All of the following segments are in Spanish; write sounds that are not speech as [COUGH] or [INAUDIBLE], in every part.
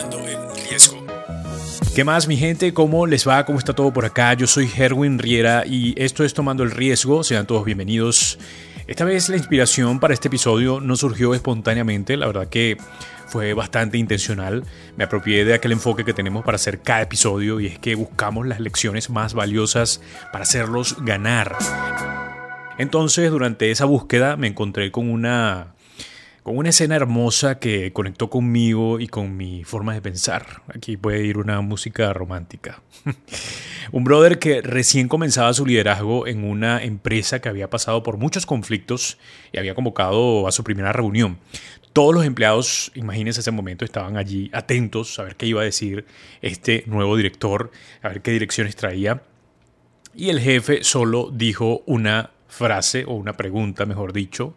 el riesgo. ¿Qué más, mi gente? ¿Cómo les va? ¿Cómo está todo por acá? Yo soy Herwin Riera y esto es Tomando el Riesgo. Sean todos bienvenidos. Esta vez la inspiración para este episodio no surgió espontáneamente, la verdad que fue bastante intencional. Me apropié de aquel enfoque que tenemos para hacer cada episodio y es que buscamos las lecciones más valiosas para hacerlos ganar. Entonces, durante esa búsqueda me encontré con una con una escena hermosa que conectó conmigo y con mi forma de pensar. Aquí puede ir una música romántica. [LAUGHS] Un brother que recién comenzaba su liderazgo en una empresa que había pasado por muchos conflictos y había convocado a su primera reunión. Todos los empleados, imagínense ese momento, estaban allí atentos a ver qué iba a decir este nuevo director, a ver qué direcciones traía. Y el jefe solo dijo una frase o una pregunta, mejor dicho.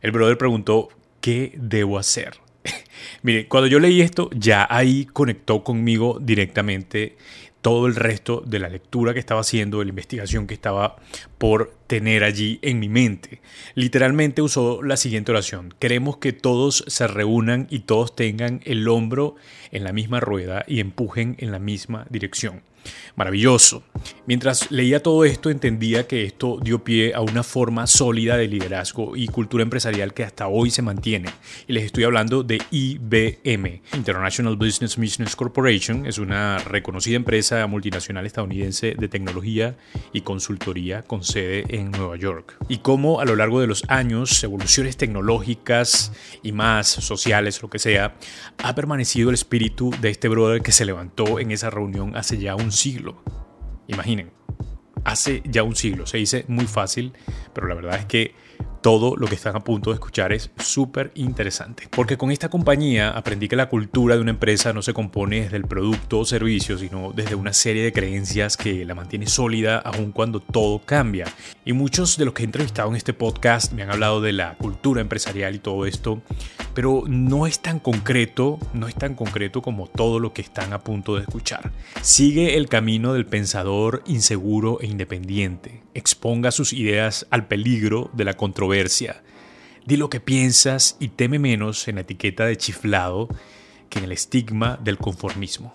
El brother preguntó, ¿qué debo hacer? [LAUGHS] Mire, cuando yo leí esto, ya ahí conectó conmigo directamente todo el resto de la lectura que estaba haciendo, de la investigación que estaba por tener allí en mi mente. Literalmente usó la siguiente oración. Queremos que todos se reúnan y todos tengan el hombro en la misma rueda y empujen en la misma dirección. Maravilloso. Mientras leía todo esto entendía que esto dio pie a una forma sólida de liderazgo y cultura empresarial que hasta hoy se mantiene. Y les estoy hablando de IBM, International Business Business Corporation. Es una reconocida empresa multinacional estadounidense de tecnología y consultoría con sede en Nueva York. Y cómo a lo largo de los años, evoluciones tecnológicas y más sociales, lo que sea, ha permanecido el espíritu de este brother que se levantó en esa reunión hace ya un siglo. Imaginen, hace ya un siglo. Se dice muy fácil, pero la verdad es que todo lo que están a punto de escuchar es súper interesante. Porque con esta compañía aprendí que la cultura de una empresa no se compone desde el producto o servicio, sino desde una serie de creencias que la mantiene sólida aun cuando todo cambia. Y muchos de los que he entrevistado en este podcast me han hablado de la cultura empresarial y todo esto, pero no es tan concreto, no es tan concreto como todo lo que están a punto de escuchar. Sigue el camino del pensador inseguro e independiente. Exponga sus ideas al peligro de la controversia Di lo que piensas y teme menos en la etiqueta de chiflado que en el estigma del conformismo.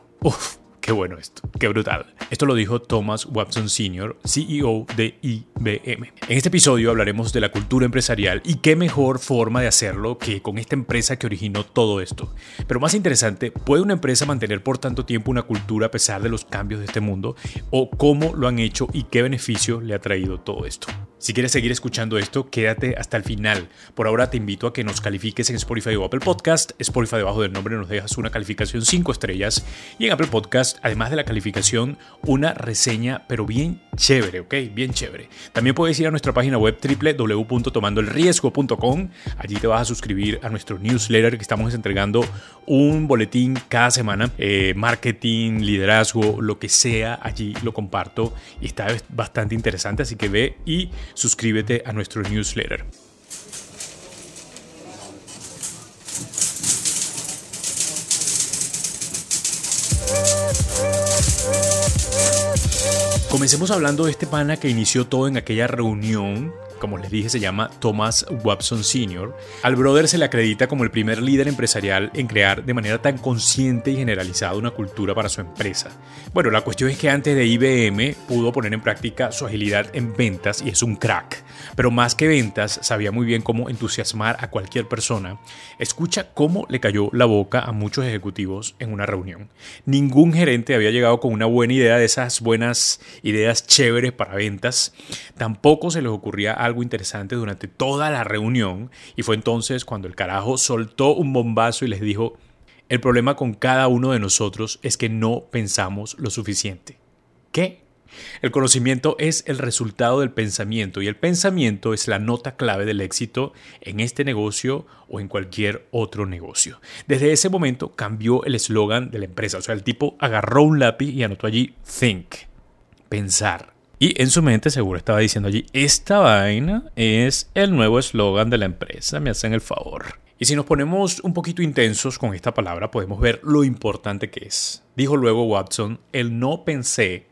Qué bueno esto, qué brutal. Esto lo dijo Thomas Watson Sr., CEO de IBM. En este episodio hablaremos de la cultura empresarial y qué mejor forma de hacerlo que con esta empresa que originó todo esto. Pero más interesante, ¿puede una empresa mantener por tanto tiempo una cultura a pesar de los cambios de este mundo? ¿O cómo lo han hecho y qué beneficio le ha traído todo esto? Si quieres seguir escuchando esto, quédate hasta el final. Por ahora te invito a que nos califiques en Spotify o Apple Podcast. Spotify debajo del nombre nos dejas una calificación 5 estrellas y en Apple Podcast además de la calificación, una reseña, pero bien chévere, ¿ok? Bien chévere. También puedes ir a nuestra página web www.tomandoelriesgo.com. Allí te vas a suscribir a nuestro newsletter que estamos entregando un boletín cada semana. Eh, marketing, liderazgo, lo que sea, allí lo comparto y está bastante interesante, así que ve y suscríbete a nuestro newsletter. Comencemos hablando de este pana que inició todo en aquella reunión como les dije, se llama Thomas Watson Sr., al brother se le acredita como el primer líder empresarial en crear de manera tan consciente y generalizada una cultura para su empresa. Bueno, la cuestión es que antes de IBM pudo poner en práctica su agilidad en ventas y es un crack. Pero más que ventas, sabía muy bien cómo entusiasmar a cualquier persona. Escucha cómo le cayó la boca a muchos ejecutivos en una reunión. Ningún gerente había llegado con una buena idea de esas buenas ideas chéveres para ventas. Tampoco se les ocurría algo algo interesante durante toda la reunión y fue entonces cuando el carajo soltó un bombazo y les dijo, el problema con cada uno de nosotros es que no pensamos lo suficiente. ¿Qué? El conocimiento es el resultado del pensamiento y el pensamiento es la nota clave del éxito en este negocio o en cualquier otro negocio. Desde ese momento cambió el eslogan de la empresa, o sea, el tipo agarró un lápiz y anotó allí think, pensar. Y en su mente seguro estaba diciendo allí, esta vaina es el nuevo eslogan de la empresa, me hacen el favor. Y si nos ponemos un poquito intensos con esta palabra, podemos ver lo importante que es. Dijo luego Watson, el no pensé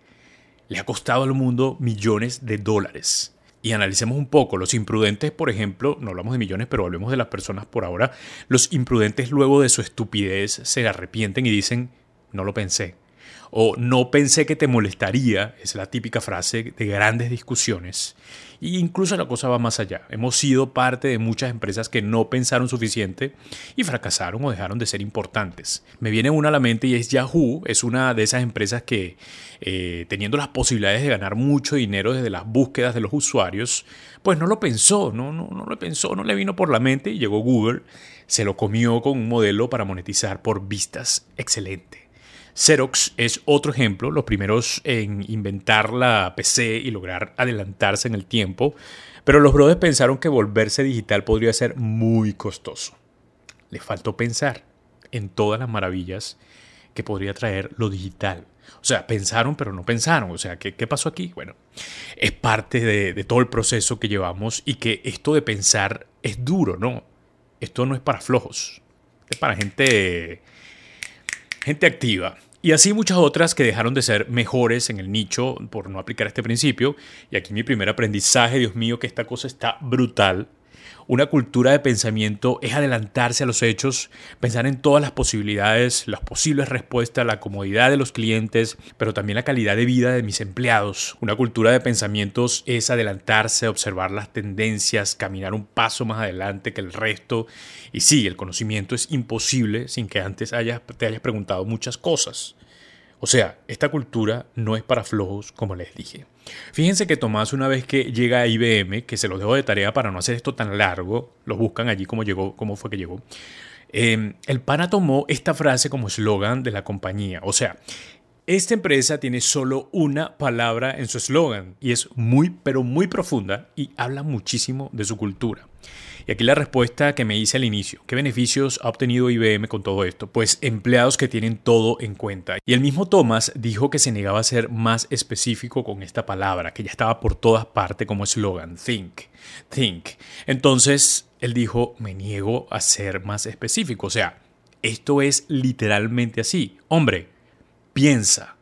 le ha costado al mundo millones de dólares. y analicemos un poco. Los imprudentes, por ejemplo, no hablamos de millones, pero hablemos de las personas por ahora. Los imprudentes luego de su estupidez se arrepienten y dicen, no lo pensé. O no pensé que te molestaría, es la típica frase de grandes discusiones. Y incluso la cosa va más allá. Hemos sido parte de muchas empresas que no pensaron suficiente y fracasaron o dejaron de ser importantes. Me viene una a la mente y es Yahoo. Es una de esas empresas que, eh, teniendo las posibilidades de ganar mucho dinero desde las búsquedas de los usuarios, pues no lo pensó, no, no, no lo pensó, no le vino por la mente y llegó Google, se lo comió con un modelo para monetizar por vistas excelente. Xerox es otro ejemplo, los primeros en inventar la PC y lograr adelantarse en el tiempo, pero los brothers pensaron que volverse digital podría ser muy costoso. Les faltó pensar en todas las maravillas que podría traer lo digital. O sea, pensaron pero no pensaron. O sea, ¿qué, qué pasó aquí? Bueno, es parte de, de todo el proceso que llevamos y que esto de pensar es duro, ¿no? Esto no es para flojos, es para gente gente activa. Y así muchas otras que dejaron de ser mejores en el nicho por no aplicar este principio. Y aquí mi primer aprendizaje, Dios mío, que esta cosa está brutal. Una cultura de pensamiento es adelantarse a los hechos, pensar en todas las posibilidades, las posibles respuestas, la comodidad de los clientes, pero también la calidad de vida de mis empleados. Una cultura de pensamientos es adelantarse, observar las tendencias, caminar un paso más adelante que el resto. Y sí, el conocimiento es imposible sin que antes te hayas preguntado muchas cosas. O sea, esta cultura no es para flojos, como les dije. Fíjense que Tomás, una vez que llega a IBM, que se los dejo de tarea para no hacer esto tan largo, los buscan allí cómo llegó, cómo fue que llegó. Eh, el pana tomó esta frase como eslogan de la compañía. O sea, esta empresa tiene solo una palabra en su eslogan y es muy, pero muy profunda y habla muchísimo de su cultura. Y aquí la respuesta que me hice al inicio. ¿Qué beneficios ha obtenido IBM con todo esto? Pues empleados que tienen todo en cuenta. Y el mismo Thomas dijo que se negaba a ser más específico con esta palabra, que ya estaba por todas partes como eslogan, think, think. Entonces, él dijo, me niego a ser más específico. O sea, esto es literalmente así. Hombre, piensa.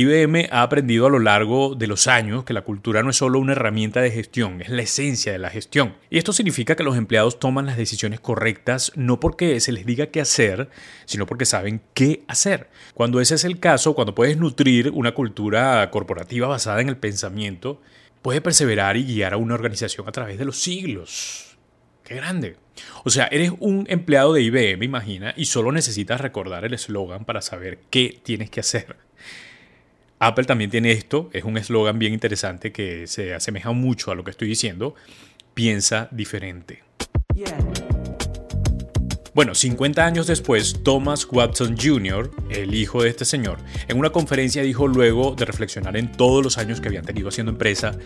IBM ha aprendido a lo largo de los años que la cultura no es solo una herramienta de gestión, es la esencia de la gestión. Y esto significa que los empleados toman las decisiones correctas no porque se les diga qué hacer, sino porque saben qué hacer. Cuando ese es el caso, cuando puedes nutrir una cultura corporativa basada en el pensamiento, puede perseverar y guiar a una organización a través de los siglos. ¡Qué grande! O sea, eres un empleado de IBM, imagina, y solo necesitas recordar el eslogan para saber qué tienes que hacer. Apple también tiene esto, es un eslogan bien interesante que se asemeja mucho a lo que estoy diciendo, piensa diferente. Bueno, 50 años después, Thomas Watson Jr., el hijo de este señor, en una conferencia dijo luego de reflexionar en todos los años que habían tenido haciendo empresa,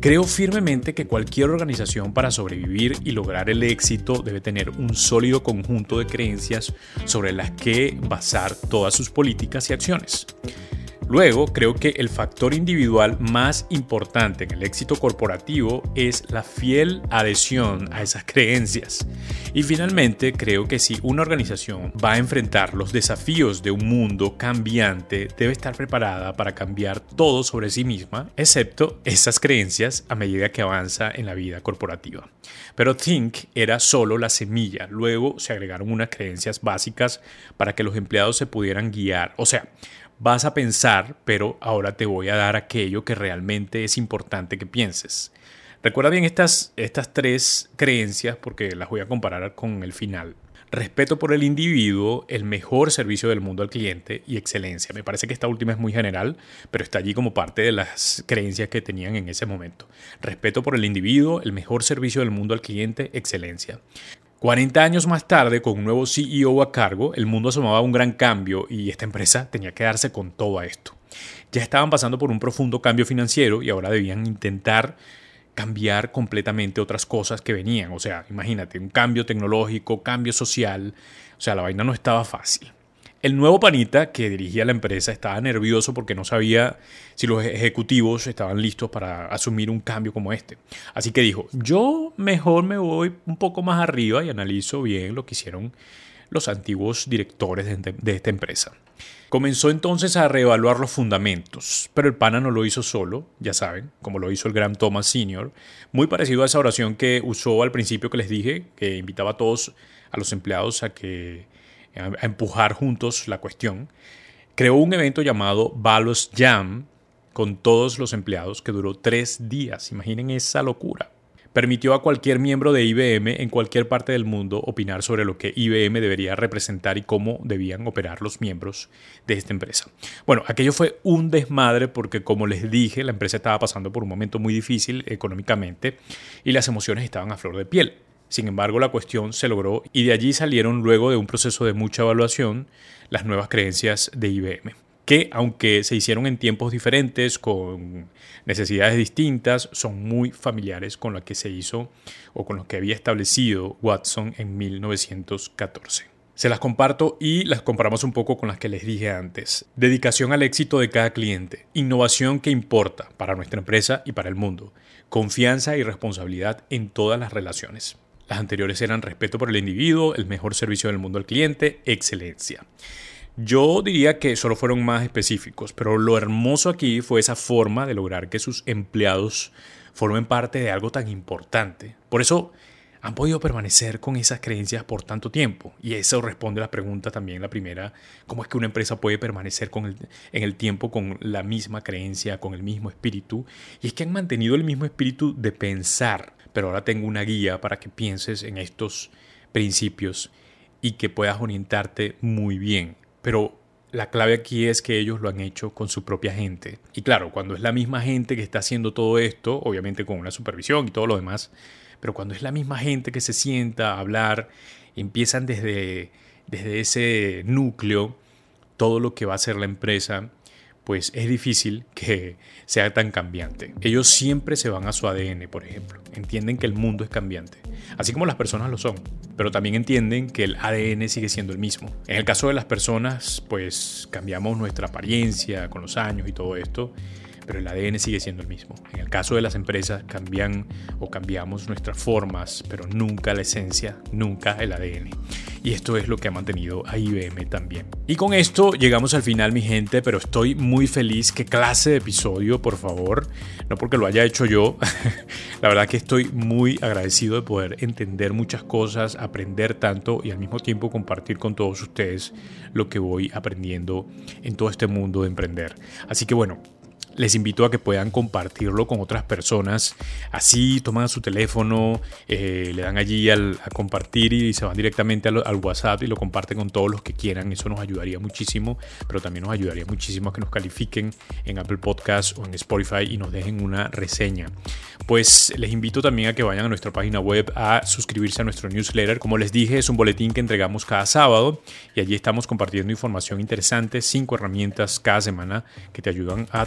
creo firmemente que cualquier organización para sobrevivir y lograr el éxito debe tener un sólido conjunto de creencias sobre las que basar todas sus políticas y acciones. Luego, creo que el factor individual más importante en el éxito corporativo es la fiel adhesión a esas creencias. Y finalmente, creo que si una organización va a enfrentar los desafíos de un mundo cambiante, debe estar preparada para cambiar todo sobre sí misma, excepto esas creencias a medida que avanza en la vida corporativa. Pero Think era solo la semilla, luego se agregaron unas creencias básicas para que los empleados se pudieran guiar. O sea, vas a pensar, pero ahora te voy a dar aquello que realmente es importante que pienses. Recuerda bien estas, estas tres creencias porque las voy a comparar con el final. Respeto por el individuo, el mejor servicio del mundo al cliente y excelencia. Me parece que esta última es muy general, pero está allí como parte de las creencias que tenían en ese momento. Respeto por el individuo, el mejor servicio del mundo al cliente, excelencia. 40 años más tarde, con un nuevo CEO a cargo, el mundo asomaba un gran cambio y esta empresa tenía que darse con todo esto. Ya estaban pasando por un profundo cambio financiero y ahora debían intentar cambiar completamente otras cosas que venían. O sea, imagínate, un cambio tecnológico, cambio social. O sea, la vaina no estaba fácil. El nuevo panita que dirigía la empresa estaba nervioso porque no sabía si los ejecutivos estaban listos para asumir un cambio como este. Así que dijo, yo mejor me voy un poco más arriba y analizo bien lo que hicieron los antiguos directores de, esta empresa. Comenzó entonces a reevaluar los fundamentos, pero el pana no lo hizo solo, ya saben, como lo hizo el gran Thomas Sr., muy parecido a esa oración que usó al principio que les dije, que invitaba a todos, a los empleados, a, que, a empujar juntos la cuestión. Creó un evento llamado Valos Jam con todos los empleados que duró tres días. Imaginen esa locura permitió a cualquier miembro de IBM en cualquier parte del mundo opinar sobre lo que IBM debería representar y cómo debían operar los miembros de esta empresa. Bueno, aquello fue un desmadre porque como les dije, la empresa estaba pasando por un momento muy difícil económicamente y las emociones estaban a flor de piel. Sin embargo, la cuestión se logró y de allí salieron luego de un proceso de mucha evaluación las nuevas creencias de IBM que aunque se hicieron en tiempos diferentes, con necesidades distintas, son muy familiares con lo que se hizo o con lo que había establecido Watson en 1914. Se las comparto y las comparamos un poco con las que les dije antes. Dedicación al éxito de cada cliente, innovación que importa para nuestra empresa y para el mundo, confianza y responsabilidad en todas las relaciones. Las anteriores eran respeto por el individuo, el mejor servicio del mundo al cliente, excelencia. Yo diría que solo fueron más específicos, pero lo hermoso aquí fue esa forma de lograr que sus empleados formen parte de algo tan importante. Por eso han podido permanecer con esas creencias por tanto tiempo. Y eso responde a la pregunta también, la primera, ¿cómo es que una empresa puede permanecer con en el tiempo con la misma creencia, con el mismo espíritu? Y es que han mantenido el mismo espíritu de pensar, pero ahora tengo una guía para que pienses en estos principios y que puedas orientarte muy bien. Pero la clave aquí es que ellos lo han hecho con su propia gente. Y claro, cuando es la misma gente que está haciendo todo esto, obviamente con una supervisión y todo lo demás, pero cuando es la misma gente que se sienta a hablar, empiezan desde, desde ese núcleo todo lo que va a ser la empresa, pues es difícil que sea tan cambiante. Ellos siempre se van a su ADN, por ejemplo. Entienden que el mundo es cambiante, así como las personas lo son, pero también entienden que el ADN sigue siendo el mismo. En el caso de las personas, pues cambiamos nuestra apariencia con los años y todo esto, pero el ADN sigue siendo el mismo. En el caso de las empresas cambian o cambiamos nuestras formas, pero nunca la esencia, nunca el ADN. Y esto es lo que ha mantenido a IBM también. Y con esto llegamos al final, mi gente, pero estoy muy feliz. ¿Qué clase de episodio, por favor? No porque lo haya hecho yo. [LAUGHS] la verdad que estoy muy agradecido de poder entender muchas cosas, aprender tanto y al mismo tiempo compartir con todos ustedes lo que voy aprendiendo en todo este mundo de emprender. Así que bueno, les invito a que puedan compartirlo con otras personas. Así toman su teléfono, eh, le dan allí al, a compartir y se van directamente al, al, WhatsApp y lo comparten con todos los que quieran. Eso nos ayudaría muchísimo, pero también nos ayudaría muchísimo a que nos califiquen en Apple Podcast o en Spotify y nos dejen una reseña. Pues les invito también a que vayan a nuestra página web a suscribirse a nuestro newsletter. Como les dije, es un boletín que entregamos cada sábado y allí estamos compartiendo información interesante, cinco herramientas cada semana que te ayudan a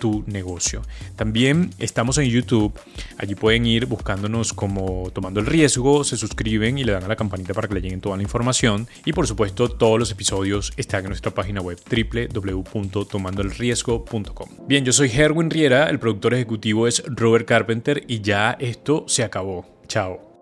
tu negocio. También estamos en YouTube, allí pueden ir buscándonos como Tomando el Riesgo, se suscriben y le dan a la campanita para que le lleguen toda la información. Y por supuesto, todos los episodios están en nuestra página web www.tomandoelriesgo.com. Bien, yo soy Herwin Riera, el productor ejecutivo es Robert Carpenter y ya esto se acabó. Chao.